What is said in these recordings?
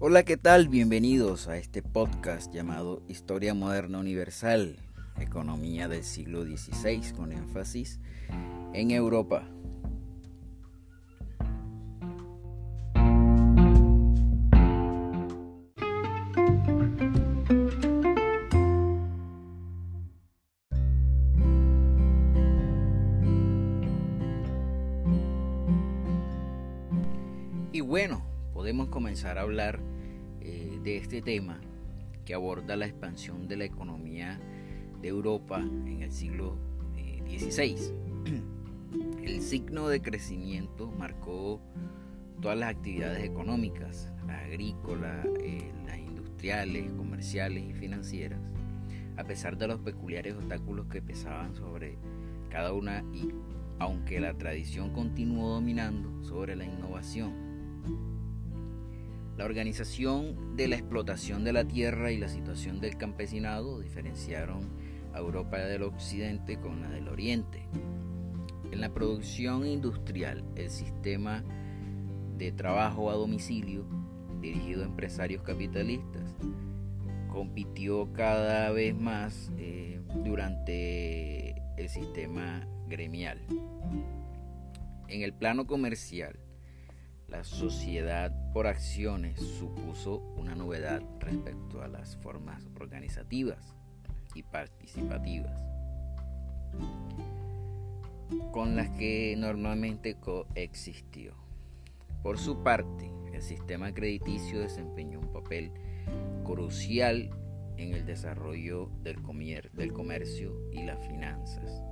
Hola, ¿qué tal? Bienvenidos a este podcast llamado Historia Moderna Universal, Economía del siglo XVI, con énfasis en Europa. Podemos comenzar a hablar eh, de este tema que aborda la expansión de la economía de Europa en el siglo XVI. Eh, el signo de crecimiento marcó todas las actividades económicas, las agrícolas, eh, las industriales, comerciales y financieras, a pesar de los peculiares obstáculos que pesaban sobre cada una y aunque la tradición continuó dominando sobre la innovación. La organización de la explotación de la tierra y la situación del campesinado diferenciaron a Europa del Occidente con la del Oriente. En la producción industrial, el sistema de trabajo a domicilio, dirigido a empresarios capitalistas, compitió cada vez más eh, durante el sistema gremial. En el plano comercial, la sociedad por acciones supuso una novedad respecto a las formas organizativas y participativas con las que normalmente coexistió. Por su parte, el sistema crediticio desempeñó un papel crucial en el desarrollo del, comercio y las finanzas.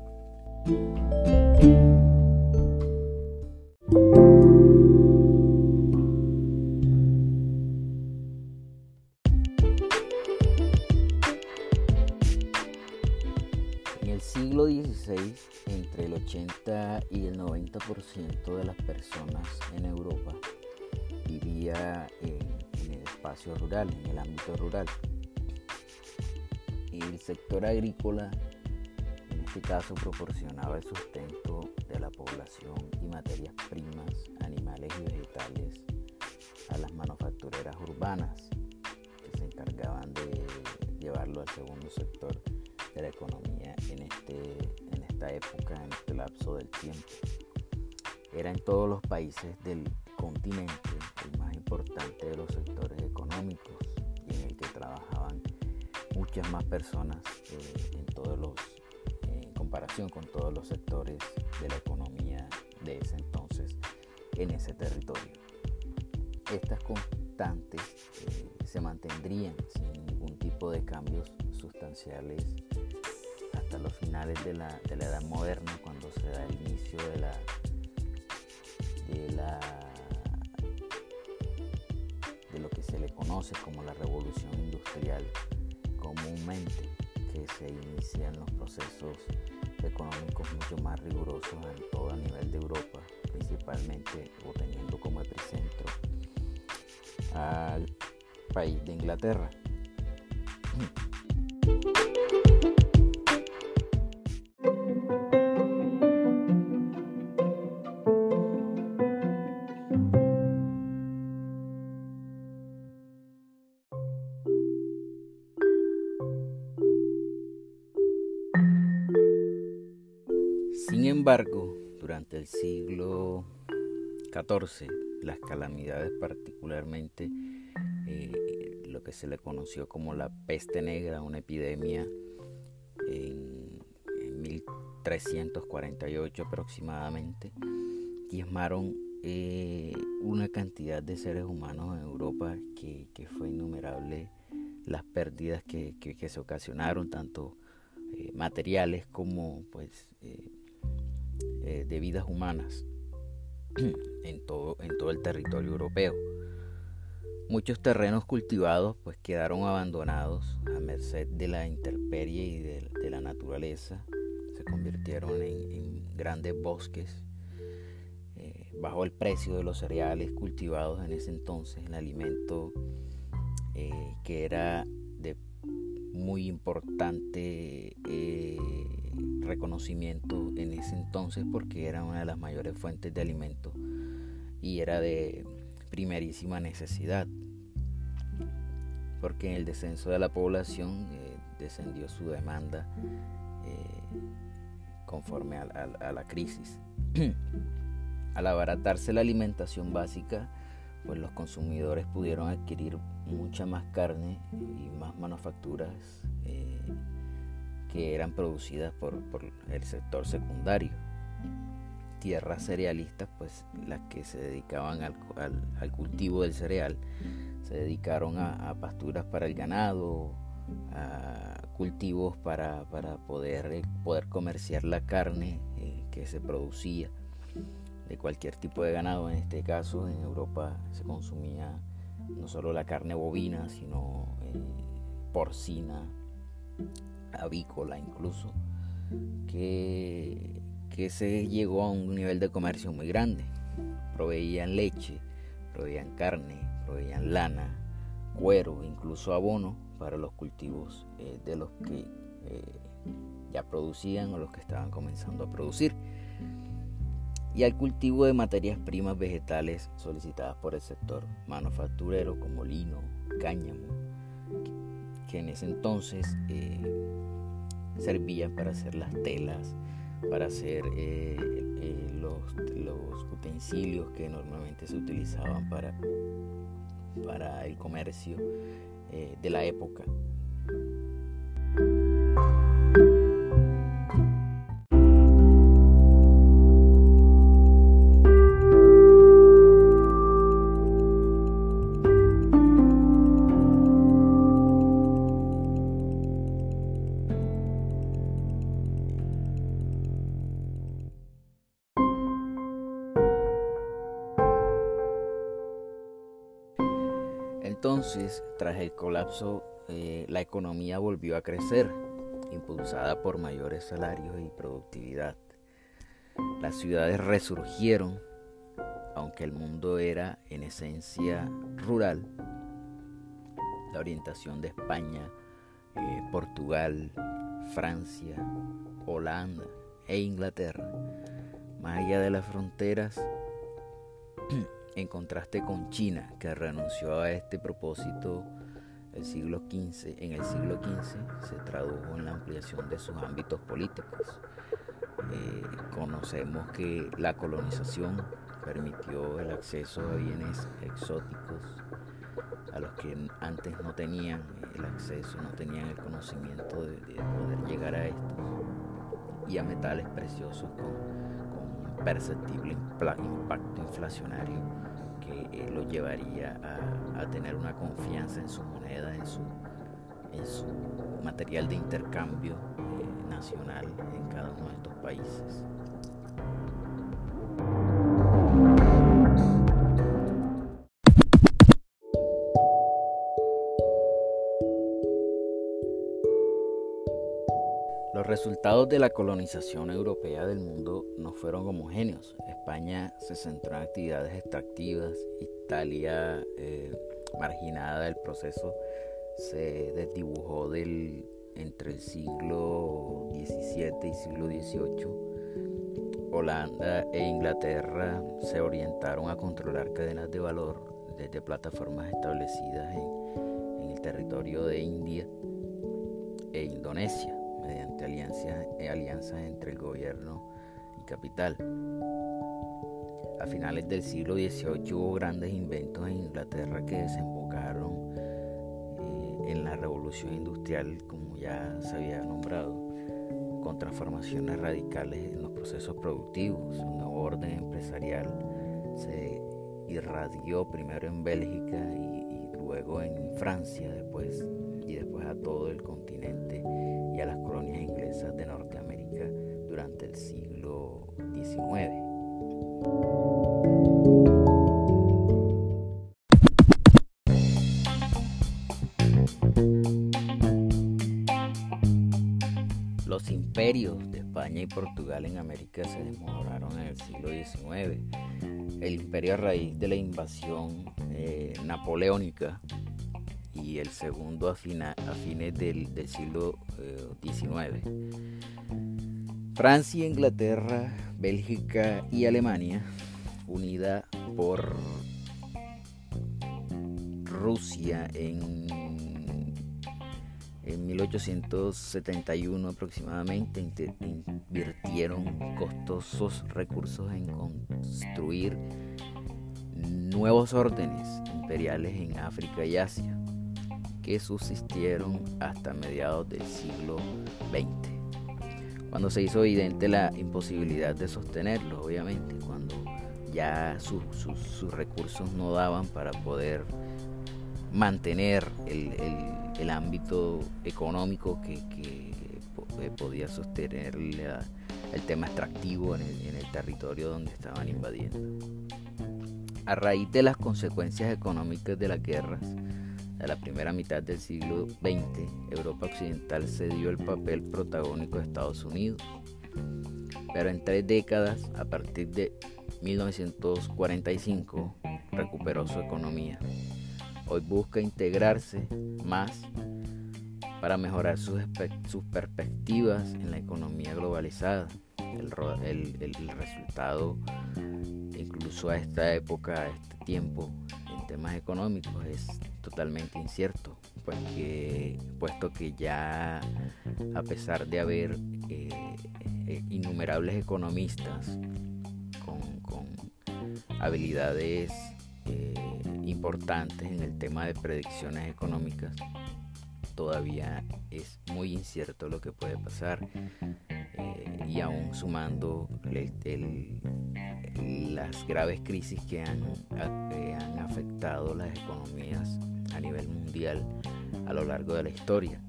XVI, entre el 80 y el 90% de las personas en Europa vivía en, el espacio rural, en el ámbito rural. El sector agrícola, en este caso, proporcionaba el sustento de la población y materias primas, animales y vegetales a las manufactureras urbanas que se encargaban de llevarlo al segundo sector de la economía en, este, en esta época, en este lapso del tiempo. Era en todos los países del continente el más importante de los sectores económicos y en el que trabajaban muchas más personas eh, en todos los en comparación con todos los sectores de la economía de ese entonces en ese territorio. Estas constantes eh, se mantendrían sin ningún tipo de cambios sustanciales hasta los finales de la, edad moderna, cuando se da el inicio de la, de la de lo que se le conoce como la revolución industrial comúnmente, que se inician los procesos económicos mucho más rigurosos en todo a nivel de Europa, principalmente o teniendo como epicentro al país de Inglaterra. embargo, durante el siglo XIV, las calamidades, particularmente eh, lo que se le conoció como la peste negra, una epidemia en, 1348 aproximadamente, diezmaron eh, una cantidad de seres humanos en Europa que, fue innumerable las pérdidas que, se ocasionaron, tanto eh, materiales como pues eh, de vidas humanas en todo, en todo el territorio europeo. Muchos terrenos cultivados pues quedaron abandonados a merced de la intemperie y de, la naturaleza. Se convirtieron en, grandes bosques eh, bajo el precio de los cereales cultivados en ese entonces, el alimento eh, que era de muy importante reconocimiento en ese entonces porque era una de las mayores fuentes de alimento y era de primerísima necesidad. porque en el descenso de la población eh, descendió su demanda eh, conforme a, la crisis. Al abaratarse la alimentación básica, pues los consumidores pudieron adquirir mucha más carne y más manufacturas eh, que eran producidas por, el sector secundario. Tierras cerealistas, pues las que se dedicaban al, cultivo del cereal, se dedicaron a, pasturas para el ganado, a cultivos para, poder, eh, poder comerciar la carne eh, que se producía de cualquier tipo de ganado. En este caso, en Europa se consumía no solo la carne bovina, sino eh, porcina, avícola incluso, que, que se llegó a un nivel de comercio muy grande. Proveían leche, proveían carne, proveían lana, cuero, incluso abono para los cultivos eh, de los que eh, ya producían o los que estaban comenzando a producir y al cultivo de materias primas vegetales solicitadas por el sector manufacturero como lino, cáñamo, que en ese entonces eh, servían para hacer las telas, para hacer eh, eh, los, utensilios que normalmente se utilizaban para, para el comercio de la época. Eh, la economía volvió a crecer, impulsada por mayores salarios y productividad. Las ciudades resurgieron, aunque el mundo era en esencia rural. La orientación de España, eh, Portugal, Francia, Holanda e Inglaterra, más allá de las fronteras, en contraste con China, que renunció a este propósito el siglo XV, en el siglo XV se tradujo en la ampliación de sus ámbitos políticos. Eh, conocemos que la colonización permitió el acceso a bienes exóticos a los que antes no tenían el acceso, no tenían el conocimiento de, poder llegar a estos y a metales preciosos con, con un perceptible impacto inflacionario que lo llevaría a, tener una confianza en su moneda, en su, en su material de intercambio eh, nacional en cada uno de estos países. Resultados de la colonización europea del mundo no fueron homogéneos. España se centró en actividades extractivas, Italia, eh, marginada del proceso, se desdibujó del, entre el siglo XVII y siglo XVIII. Holanda e Inglaterra se orientaron a controlar cadenas de valor desde plataformas establecidas en el territorio de India e Indonesia mediante alianzas, eh, entre el gobierno y capital. A finales del siglo XVIII hubo grandes inventos en Inglaterra que desembocaron eh, en la revolución industrial, como ya se había nombrado, con transformaciones radicales en los procesos productivos. Un nuevo orden empresarial se irradió primero en Bélgica y, y luego en Francia después y después a todo el continente y a las de Norteamérica durante el siglo XIX. Los imperios de España y Portugal en América se desmoronaron en el siglo XIX. El imperio a raíz de la invasión eh, napoleónica y el segundo a, fines del, siglo XIX. Eh, Francia, Inglaterra, Bélgica y Alemania, unida por Rusia en En 1871 aproximadamente invirtieron costosos recursos en construir nuevos órdenes imperiales en África y Asia, que subsistieron hasta mediados del siglo XX. Cuando se hizo evidente la imposibilidad de sostenerlo, obviamente, cuando ya sus recursos no daban para poder mantener el, ámbito económico que, eh, podía sostener el tema extractivo en el, territorio donde estaban invadiendo. A raíz de las consecuencias económicas de las guerras de la primera mitad del siglo XX, Europa Occidental cedió el papel protagónico de Estados Unidos. Pero en tres décadas, a partir de 1945, recuperó su economía. Hoy busca integrarse más para mejorar sus, perspectivas en la economía globalizada. El, resultado, incluso a esta época, a este tiempo, en temas económicos, es totalmente incierto, pues puesto que ya a pesar de haber eh, eh, innumerables economistas con, habilidades eh, importantes en el tema de predicciones económicas, todavía es muy incierto lo que puede pasar y aún sumando las graves crisis que han, han afectado las economías a nivel mundial a lo largo de la historia.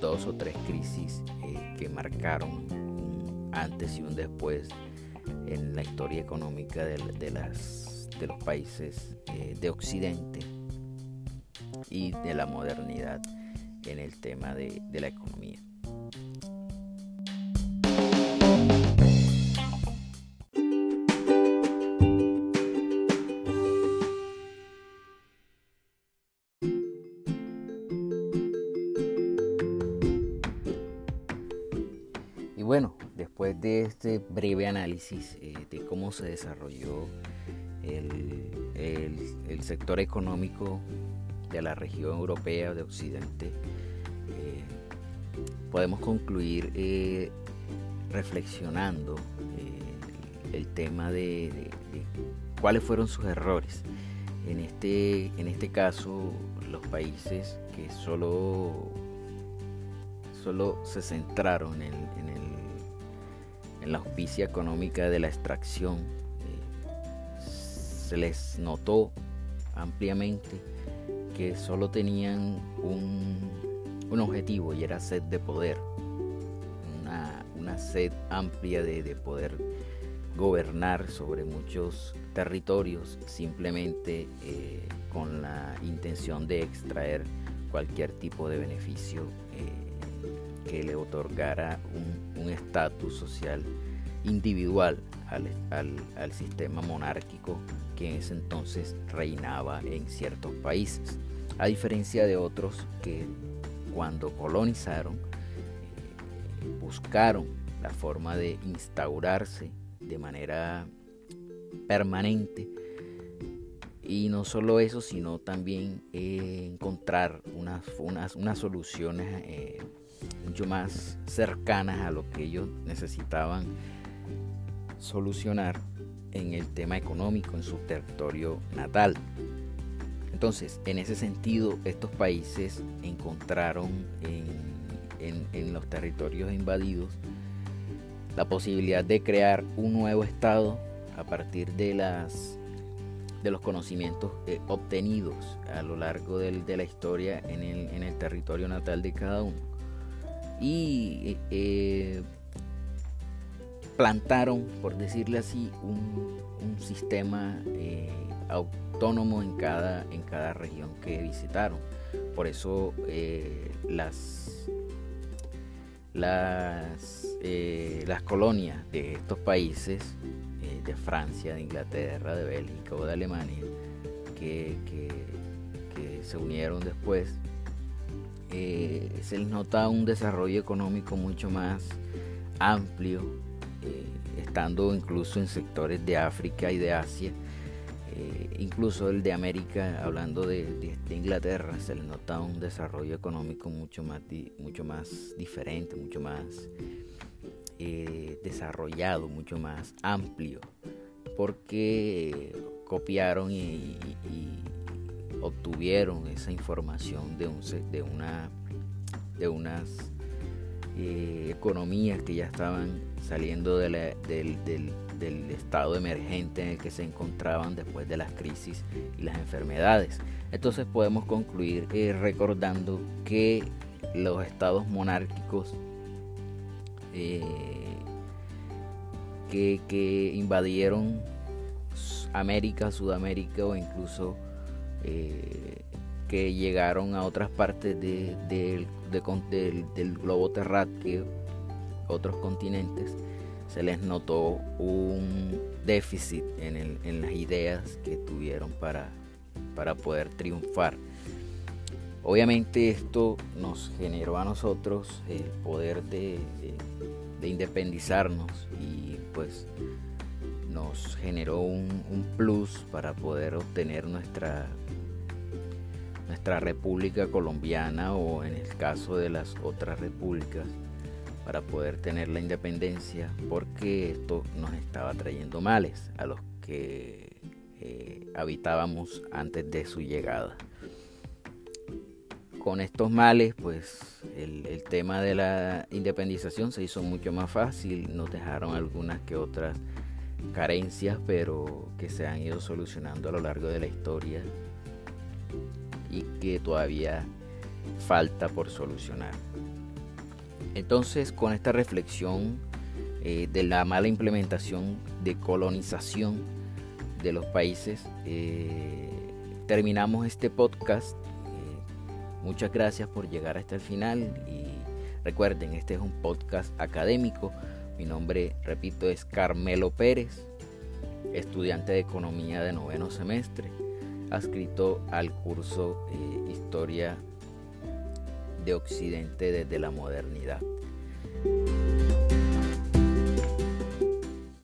Dos o tres crisis eh, que marcaron un antes y un después en la historia económica de las de los países eh, de Occidente y de la modernidad en el tema de, de la economía. Breve análisis eh, de cómo se desarrolló el, sector económico de la región europea de Occidente, eh, podemos concluir eh, reflexionando el tema de, cuáles fueron sus errores. En este, en este caso, los países que solo, solo se centraron en, en, el, en la auspicia económica de la extracción se les notó ampliamente que solo tenían un, objetivo y era sed de poder, una, sed amplia de, poder gobernar sobre muchos territorios simplemente eh, con la intención de extraer cualquier tipo de beneficio eh, que le otorgara un estatus social individual al, sistema monárquico que en ese entonces reinaba en ciertos países. A diferencia de otros que cuando colonizaron eh, buscaron la forma de instaurarse de manera permanente y no solo eso, sino también eh, encontrar unas, unas, unas soluciones eh, mucho más cercanas a lo que ellos necesitaban solucionar en el tema económico en su territorio natal. Entonces, en ese sentido, estos países encontraron en, los territorios invadidos la posibilidad de crear un nuevo Estado a partir de, los conocimientos eh, obtenidos a lo largo de la historia en el, territorio natal de cada uno. Y eh, plantaron, por decirle así, un, sistema eh, autónomo en cada, en cada región que visitaron. Por eso eh, las, las, las colonias de estos países, de Francia, de Inglaterra, de Bélgica o de Alemania, que, se unieron después, se les nota un desarrollo económico mucho más amplio, eh, estando incluso en sectores de África y de Asia, eh, incluso el de América, hablando de, Inglaterra, se le nota un desarrollo económico mucho más, mucho más diferente, mucho más eh, desarrollado, mucho más amplio, porque copiaron y, obtuvieron esa información de, un, de, una, de unas eh, economías que ya estaban saliendo del, del, estado emergente en el que se encontraban después de las crisis y las enfermedades. Entonces podemos concluir eh, recordando que los estados monárquicos eh, que, que, invadieron América, Sudamérica o incluso que llegaron a otras partes del globo terráqueo, otros continentes, se les notó un déficit en, las ideas que tuvieron para, poder triunfar. Obviamente esto nos generó a nosotros el poder de, independizarnos y pues nos generó un, plus para poder obtener nuestra nuestra República Colombiana o en el caso de las otras repúblicas para poder tener la independencia porque esto nos estaba trayendo males a los que eh, habitábamos antes de su llegada. Con estos males, pues el, el tema de la independización se hizo mucho más fácil, nos dejaron algunas que otras carencias, pero que se han ido solucionando a lo largo de la historia que todavía falta por solucionar. Entonces, con esta reflexión eh, de la mala implementación de colonización de los países, eh, terminamos este podcast. Eh, muchas gracias por llegar hasta el final y recuerden, este es un podcast académico. Mi nombre, repito, es Carmelo Pérez, estudiante de economía de noveno semestre adscrito al curso eh, Historia de Occidente desde la modernidad.